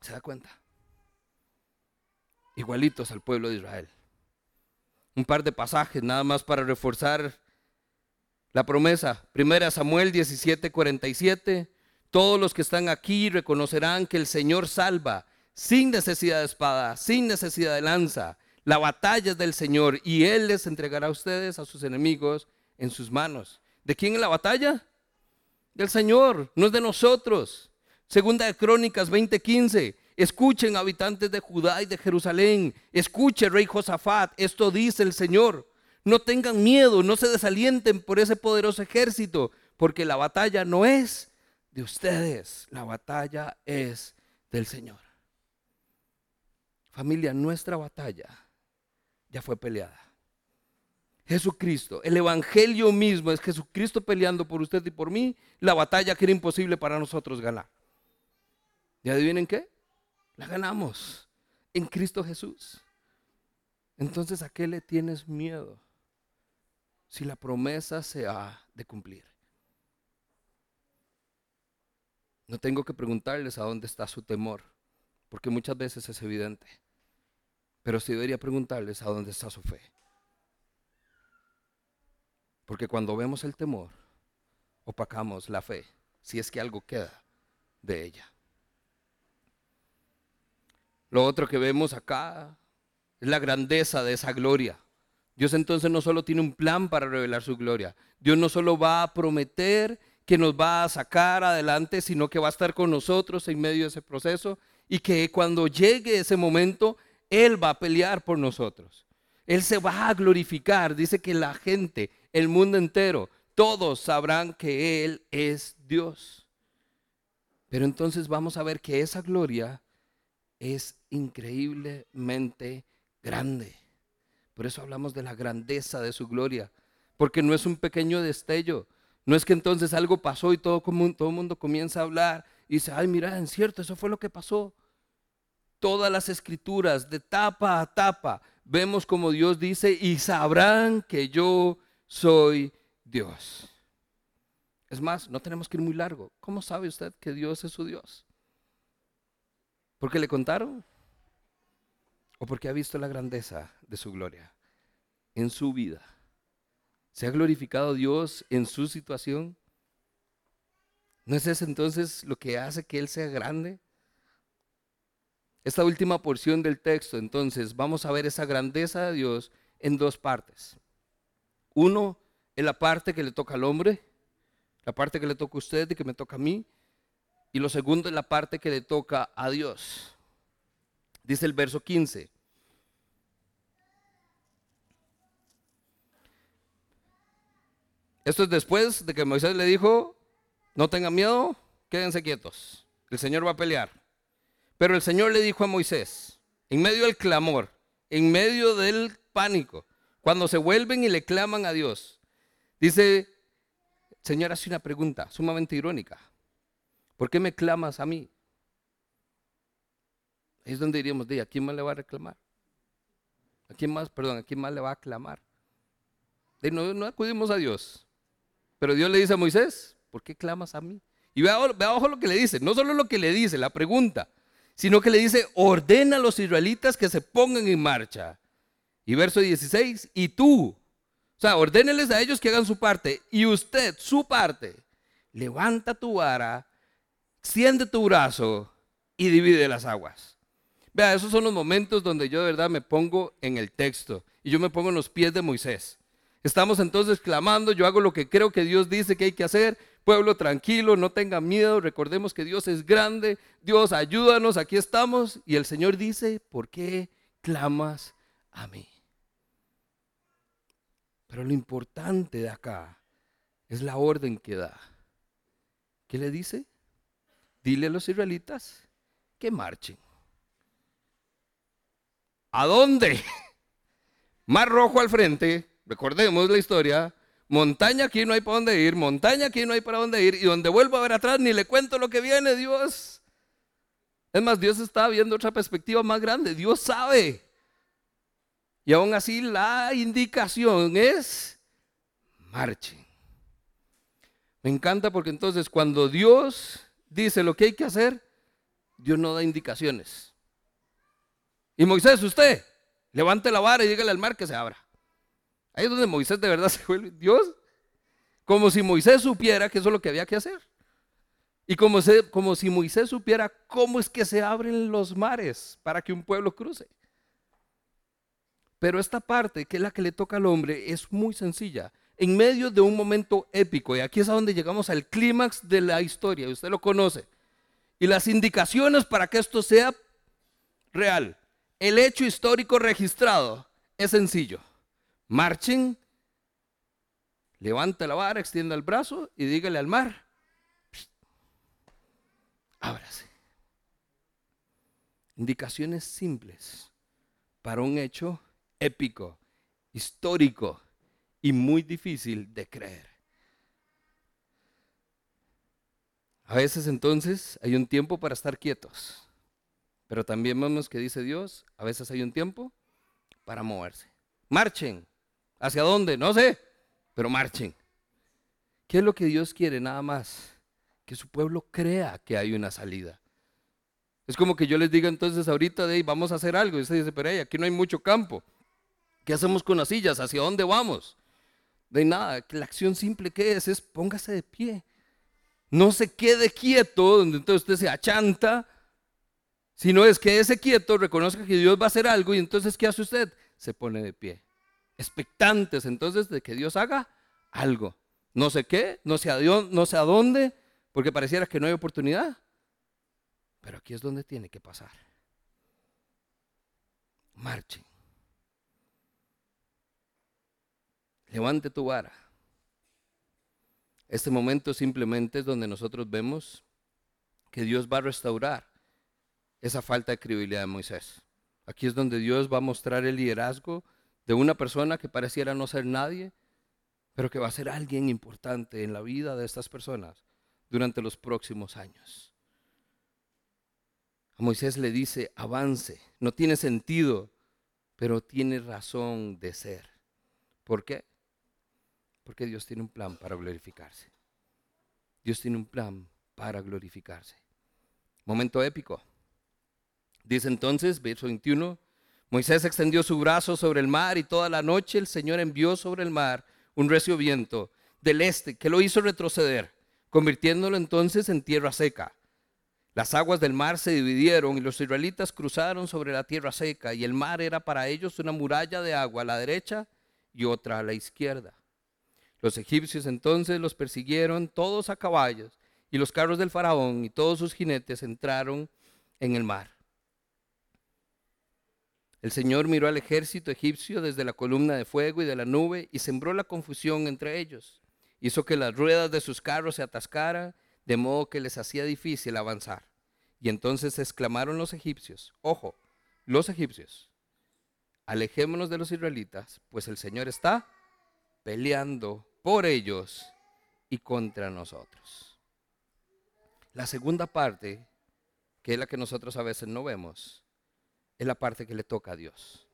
¿Se da cuenta? igualitos al pueblo de Israel. Un par de pasajes nada más para reforzar la promesa. Primera Samuel 17, 47. Todos los que están aquí reconocerán que el Señor salva sin necesidad de espada, sin necesidad de lanza. La batalla es del Señor y Él les entregará a ustedes, a sus enemigos, en sus manos. ¿De quién es la batalla? Del Señor, no es de nosotros. Segunda de Crónicas 20:15. Escuchen habitantes de Judá y de Jerusalén. Escuche, rey Josafat, esto dice el Señor. No tengan miedo, no se desalienten por ese poderoso ejército, porque la batalla no es de ustedes, la batalla es del Señor. Familia, nuestra batalla ya fue peleada. Jesucristo, el Evangelio mismo es Jesucristo peleando por usted y por mí, la batalla que era imposible para nosotros ganar. ¿Y adivinen qué? La ganamos en Cristo Jesús. Entonces, ¿a qué le tienes miedo si la promesa se ha de cumplir? No tengo que preguntarles a dónde está su temor, porque muchas veces es evidente. Pero sí debería preguntarles a dónde está su fe. Porque cuando vemos el temor, opacamos la fe, si es que algo queda de ella. Lo otro que vemos acá es la grandeza de esa gloria. Dios entonces no solo tiene un plan para revelar su gloria, Dios no solo va a prometer que nos va a sacar adelante, sino que va a estar con nosotros en medio de ese proceso y que cuando llegue ese momento, Él va a pelear por nosotros. Él se va a glorificar. Dice que la gente, el mundo entero, todos sabrán que Él es Dios. Pero entonces vamos a ver que esa gloria es increíblemente grande. Por eso hablamos de la grandeza de su gloria, porque no es un pequeño destello. No es que entonces algo pasó y todo, todo el mundo comienza a hablar y dice, ay, mira, en cierto, eso fue lo que pasó. Todas las escrituras, de tapa a tapa, vemos como Dios dice, y sabrán que yo soy Dios. Es más, no tenemos que ir muy largo. ¿Cómo sabe usted que Dios es su Dios? ¿Porque le contaron? ¿O porque ha visto la grandeza de su gloria en su vida? ¿Se ha glorificado Dios en su situación? ¿No es eso entonces lo que hace que Él sea grande? Esta última porción del texto, entonces, vamos a ver esa grandeza de Dios en dos partes. Uno, en la parte que le toca al hombre, la parte que le toca a usted y que me toca a mí. Y lo segundo, en la parte que le toca a Dios. Dice el verso 15. Esto es después de que Moisés le dijo, no tengan miedo, quédense quietos, el Señor va a pelear. Pero el Señor le dijo a Moisés, en medio del clamor, en medio del pánico, cuando se vuelven y le claman a Dios, dice, Señor hace una pregunta sumamente irónica, ¿por qué me clamas a mí? Es donde diríamos, ¿a quién más le va a reclamar? ¿A quién más, perdón, a quién más le va a clamar? no, no acudimos a Dios. Pero Dios le dice a Moisés, ¿por qué clamas a mí? Y ve abajo, lo que le dice, no solo lo que le dice, la pregunta, sino que le dice, ordena a los israelitas que se pongan en marcha. Y verso 16, y tú, o sea, ordéneles a ellos que hagan su parte, y usted, su parte, levanta tu vara, extiende tu brazo y divide las aguas. Vea, esos son los momentos donde yo de verdad me pongo en el texto y yo me pongo en los pies de Moisés. Estamos entonces clamando, yo hago lo que creo que Dios dice que hay que hacer. Pueblo tranquilo, no tenga miedo, recordemos que Dios es grande, Dios ayúdanos, aquí estamos. Y el Señor dice, ¿por qué clamas a mí? Pero lo importante de acá es la orden que da. ¿Qué le dice? Dile a los israelitas que marchen. ¿A dónde? Mar rojo al frente, recordemos la historia, montaña aquí no hay para dónde ir, montaña aquí no hay para dónde ir, y donde vuelvo a ver atrás ni le cuento lo que viene, Dios. Es más, Dios está viendo otra perspectiva más grande, Dios sabe. Y aún así la indicación es, marchen. Me encanta porque entonces cuando Dios dice lo que hay que hacer, Dios no da indicaciones. Y Moisés, usted, levante la vara y dígale al mar que se abra. Ahí es donde Moisés de verdad se vuelve Dios. Como si Moisés supiera que eso es lo que había que hacer. Y como, como si Moisés supiera cómo es que se abren los mares para que un pueblo cruce. Pero esta parte, que es la que le toca al hombre, es muy sencilla. En medio de un momento épico, y aquí es a donde llegamos al clímax de la historia, usted lo conoce. Y las indicaciones para que esto sea real, el hecho histórico registrado, es sencillo marchen, levanta la vara, extienda el brazo y dígale al mar, ábrase. Indicaciones simples para un hecho épico, histórico y muy difícil de creer. A veces entonces hay un tiempo para estar quietos, pero también vemos que dice Dios, a veces hay un tiempo para moverse. Marchen, ¿Hacia dónde? No sé, pero marchen. ¿Qué es lo que Dios quiere nada más? Que su pueblo crea que hay una salida. Es como que yo les diga entonces ahorita, de, vamos a hacer algo. Y usted dice, pero aquí no hay mucho campo. ¿Qué hacemos con las sillas? ¿Hacia dónde vamos? De nada, la acción simple que es es póngase de pie. No se quede quieto, donde entonces usted se achanta, sino es que quieto reconozca que Dios va a hacer algo y entonces ¿qué hace usted? Se pone de pie expectantes entonces de que Dios haga algo. No sé qué, no sé a, Dios, no sé a dónde, porque pareciera que no hay oportunidad. Pero aquí es donde tiene que pasar. Marchen. Levante tu vara. Este momento simplemente es donde nosotros vemos que Dios va a restaurar esa falta de credibilidad de Moisés. Aquí es donde Dios va a mostrar el liderazgo de una persona que pareciera no ser nadie, pero que va a ser alguien importante en la vida de estas personas durante los próximos años. A Moisés le dice, avance, no tiene sentido, pero tiene razón de ser. ¿Por qué? Porque Dios tiene un plan para glorificarse. Dios tiene un plan para glorificarse. Momento épico. Dice entonces, verso 21, Moisés extendió su brazo sobre el mar y toda la noche el Señor envió sobre el mar un recio viento del este que lo hizo retroceder, convirtiéndolo entonces en tierra seca. Las aguas del mar se dividieron y los israelitas cruzaron sobre la tierra seca y el mar era para ellos una muralla de agua a la derecha y otra a la izquierda. Los egipcios entonces los persiguieron todos a caballos y los carros del faraón y todos sus jinetes entraron en el mar. El Señor miró al ejército egipcio desde la columna de fuego y de la nube y sembró la confusión entre ellos. Hizo que las ruedas de sus carros se atascaran, de modo que les hacía difícil avanzar. Y entonces exclamaron los egipcios, ojo, los egipcios, alejémonos de los israelitas, pues el Señor está peleando por ellos y contra nosotros. La segunda parte, que es la que nosotros a veces no vemos, es la parte que le toca a Dios.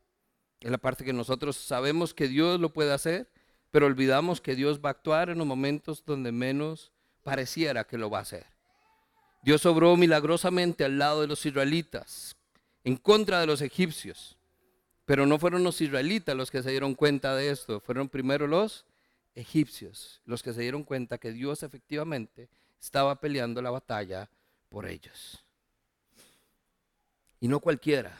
Es la parte que nosotros sabemos que Dios lo puede hacer, pero olvidamos que Dios va a actuar en los momentos donde menos pareciera que lo va a hacer. Dios obró milagrosamente al lado de los israelitas, en contra de los egipcios. Pero no fueron los israelitas los que se dieron cuenta de esto, fueron primero los egipcios los que se dieron cuenta que Dios efectivamente estaba peleando la batalla por ellos. Y no cualquiera.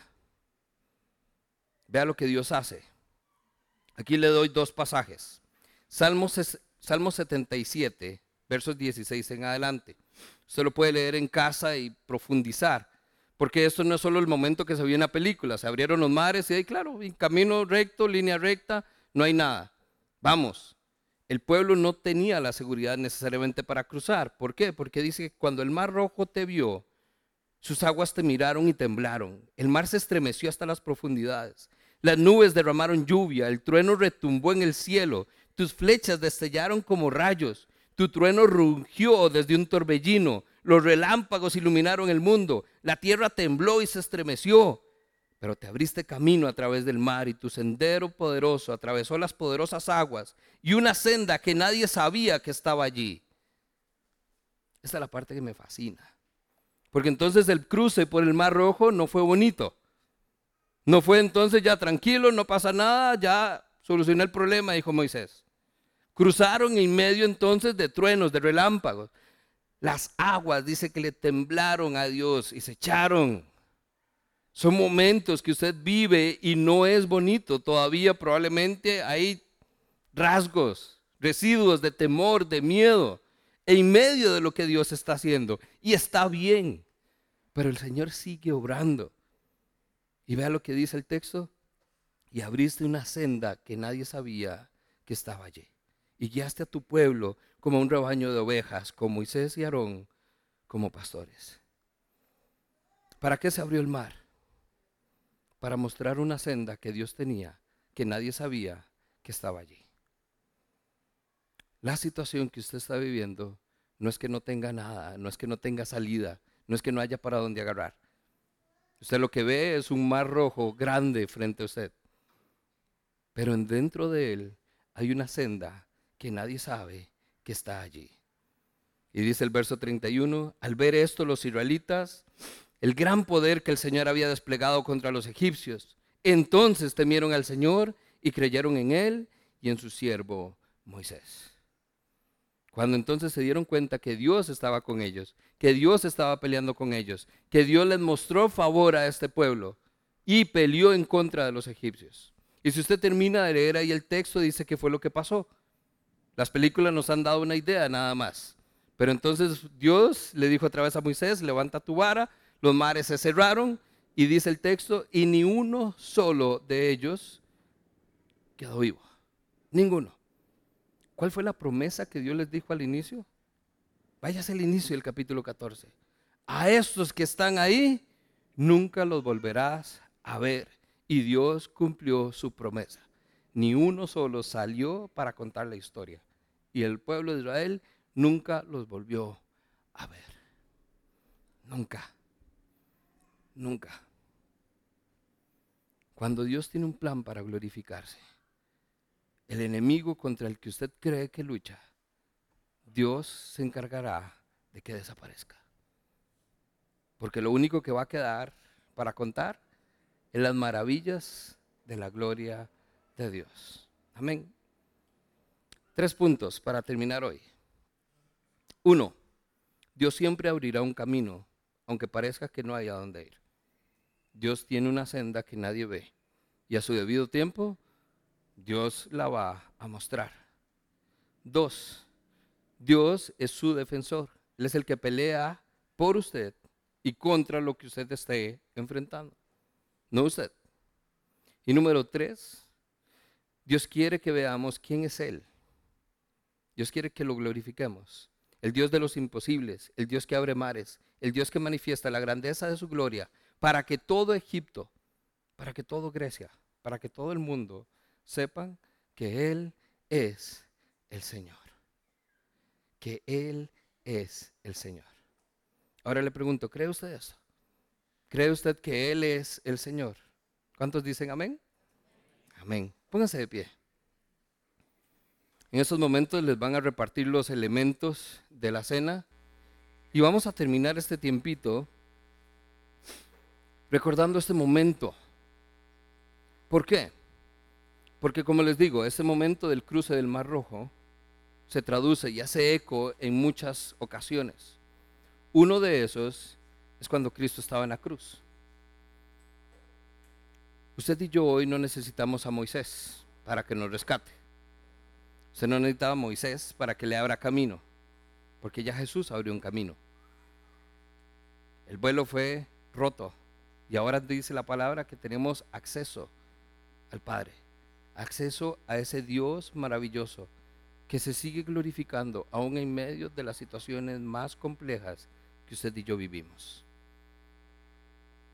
Vea lo que Dios hace. Aquí le doy dos pasajes. Salmo, Salmo 77, versos 16 en adelante. Usted lo puede leer en casa y profundizar. Porque esto no es solo el momento que se vio en la película. Se abrieron los mares y ahí, claro, camino recto, línea recta, no hay nada. Vamos. El pueblo no tenía la seguridad necesariamente para cruzar. ¿Por qué? Porque dice que cuando el mar rojo te vio, sus aguas te miraron y temblaron. El mar se estremeció hasta las profundidades. Las nubes derramaron lluvia, el trueno retumbó en el cielo, tus flechas destellaron como rayos, tu trueno rugió desde un torbellino, los relámpagos iluminaron el mundo, la tierra tembló y se estremeció. Pero te abriste camino a través del mar y tu sendero poderoso atravesó las poderosas aguas y una senda que nadie sabía que estaba allí. Esta es la parte que me fascina. Porque entonces el cruce por el mar rojo no fue bonito. No fue entonces ya tranquilo, no pasa nada, ya solucioné el problema, dijo Moisés. Cruzaron en medio entonces de truenos, de relámpagos. Las aguas, dice que le temblaron a Dios y se echaron. Son momentos que usted vive y no es bonito. Todavía probablemente hay rasgos, residuos de temor, de miedo, en medio de lo que Dios está haciendo. Y está bien, pero el Señor sigue obrando. Y vea lo que dice el texto. Y abriste una senda que nadie sabía que estaba allí. Y guiaste a tu pueblo como un rebaño de ovejas, con Moisés y Aarón como pastores. ¿Para qué se abrió el mar? Para mostrar una senda que Dios tenía, que nadie sabía que estaba allí. La situación que usted está viviendo no es que no tenga nada, no es que no tenga salida, no es que no haya para dónde agarrar. Usted lo que ve es un mar rojo grande frente a usted. Pero dentro de él hay una senda que nadie sabe que está allí. Y dice el verso 31, al ver esto los israelitas, el gran poder que el Señor había desplegado contra los egipcios, entonces temieron al Señor y creyeron en él y en su siervo Moisés. Cuando entonces se dieron cuenta que Dios estaba con ellos, que Dios estaba peleando con ellos, que Dios les mostró favor a este pueblo y peleó en contra de los egipcios. Y si usted termina de leer ahí el texto, dice que fue lo que pasó. Las películas nos han dado una idea nada más. Pero entonces Dios le dijo a través a Moisés, levanta tu vara, los mares se cerraron y dice el texto, y ni uno solo de ellos quedó vivo. Ninguno. ¿Cuál fue la promesa que Dios les dijo al inicio? Váyase al inicio del capítulo 14. A estos que están ahí, nunca los volverás a ver. Y Dios cumplió su promesa. Ni uno solo salió para contar la historia. Y el pueblo de Israel nunca los volvió a ver. Nunca. Nunca. Cuando Dios tiene un plan para glorificarse, el enemigo contra el que usted cree que lucha, Dios se encargará de que desaparezca. Porque lo único que va a quedar para contar en las maravillas de la gloria de Dios. Amén. Tres puntos para terminar hoy. Uno, Dios siempre abrirá un camino, aunque parezca que no haya dónde ir. Dios tiene una senda que nadie ve y a su debido tiempo Dios la va a mostrar. Dos, Dios es su defensor. Él es el que pelea por usted y contra lo que usted esté enfrentando. No usted. Y número tres, Dios quiere que veamos quién es Él. Dios quiere que lo glorifiquemos. El Dios de los imposibles, el Dios que abre mares, el Dios que manifiesta la grandeza de su gloria para que todo Egipto, para que todo Grecia, para que todo el mundo sepan que Él es el Señor. Que Él es el Señor. Ahora le pregunto, ¿cree usted eso? ¿Cree usted que Él es el Señor? ¿Cuántos dicen amén? Amén. Pónganse de pie. En estos momentos les van a repartir los elementos de la cena y vamos a terminar este tiempito recordando este momento. ¿Por qué? Porque como les digo, ese momento del cruce del Mar Rojo se traduce y hace eco en muchas ocasiones. Uno de esos es cuando Cristo estaba en la cruz. Usted y yo hoy no necesitamos a Moisés para que nos rescate. Usted no necesitaba a Moisés para que le abra camino, porque ya Jesús abrió un camino. El vuelo fue roto y ahora dice la palabra que tenemos acceso al Padre, acceso a ese Dios maravilloso que se sigue glorificando aún en medio de las situaciones más complejas que usted y yo vivimos.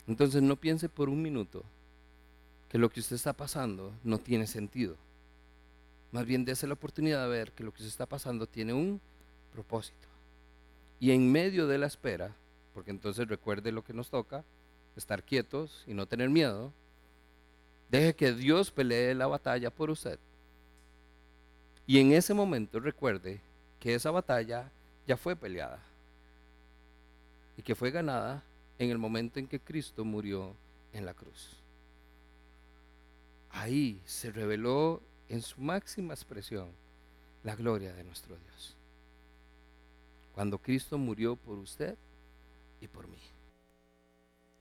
Entonces no piense por un minuto que lo que usted está pasando no tiene sentido. Más bien dése la oportunidad de ver que lo que se está pasando tiene un propósito. Y en medio de la espera, porque entonces recuerde lo que nos toca, estar quietos y no tener miedo, deje que Dios pelee la batalla por usted. Y en ese momento recuerde que esa batalla ya fue peleada y que fue ganada en el momento en que Cristo murió en la cruz. Ahí se reveló en su máxima expresión la gloria de nuestro Dios. Cuando Cristo murió por usted y por mí.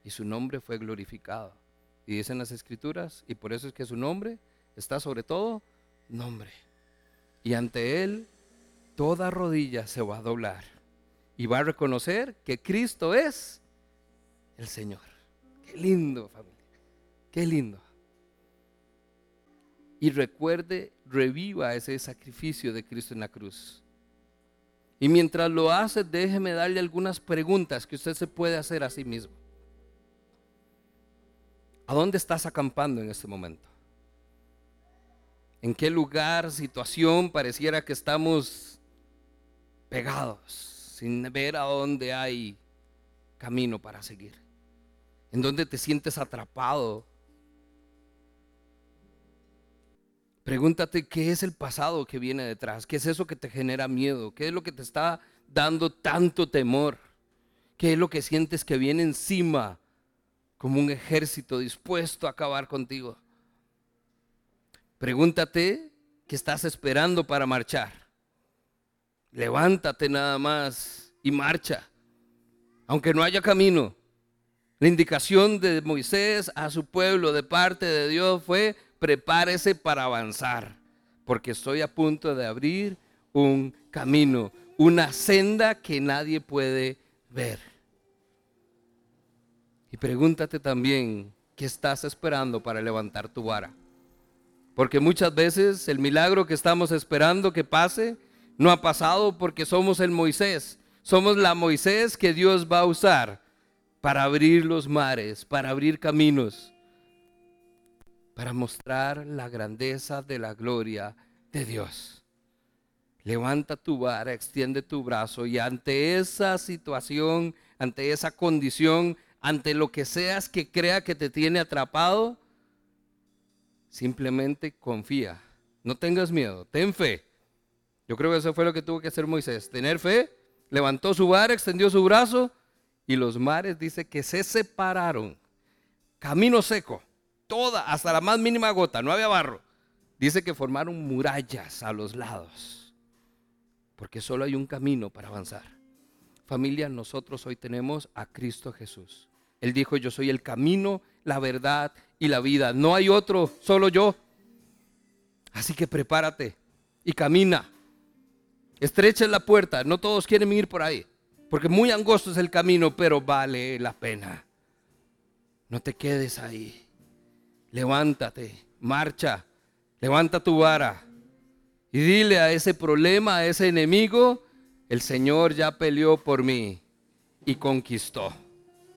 Y su nombre fue glorificado. Y dicen las escrituras, y por eso es que su nombre está sobre todo nombre. Y ante él toda rodilla se va a doblar y va a reconocer que Cristo es el Señor. Qué lindo, familia. Qué lindo. Y recuerde, reviva ese sacrificio de Cristo en la cruz. Y mientras lo hace, déjeme darle algunas preguntas que usted se puede hacer a sí mismo. ¿A dónde estás acampando en este momento? ¿En qué lugar, situación pareciera que estamos pegados? sin ver a dónde hay camino para seguir. En dónde te sientes atrapado. Pregúntate qué es el pasado que viene detrás, qué es eso que te genera miedo, qué es lo que te está dando tanto temor, qué es lo que sientes que viene encima como un ejército dispuesto a acabar contigo. Pregúntate qué estás esperando para marchar. Levántate nada más y marcha, aunque no haya camino. La indicación de Moisés a su pueblo de parte de Dios fue, prepárese para avanzar, porque estoy a punto de abrir un camino, una senda que nadie puede ver. Y pregúntate también, ¿qué estás esperando para levantar tu vara? Porque muchas veces el milagro que estamos esperando que pase no ha pasado porque somos el Moisés. Somos la Moisés que Dios va a usar para abrir los mares, para abrir caminos, para mostrar la grandeza de la gloria de Dios. Levanta tu vara, extiende tu brazo y ante esa situación, ante esa condición, ante lo que seas que crea que te tiene atrapado, simplemente confía. No tengas miedo, ten fe yo creo que eso fue lo que tuvo que hacer Moisés, tener fe, levantó su vara, extendió su brazo y los mares dice que se separaron camino seco, toda, hasta la más mínima gota, no había barro. Dice que formaron murallas a los lados, porque solo hay un camino para avanzar. Familia, nosotros hoy tenemos a Cristo Jesús. Él dijo, yo soy el camino, la verdad y la vida. No hay otro, solo yo. Así que prepárate y camina. Estrecha la puerta, no todos quieren ir por ahí, porque muy angosto es el camino, pero vale la pena. No te quedes ahí. Levántate, marcha, levanta tu vara y dile a ese problema, a ese enemigo, el Señor ya peleó por mí y conquistó.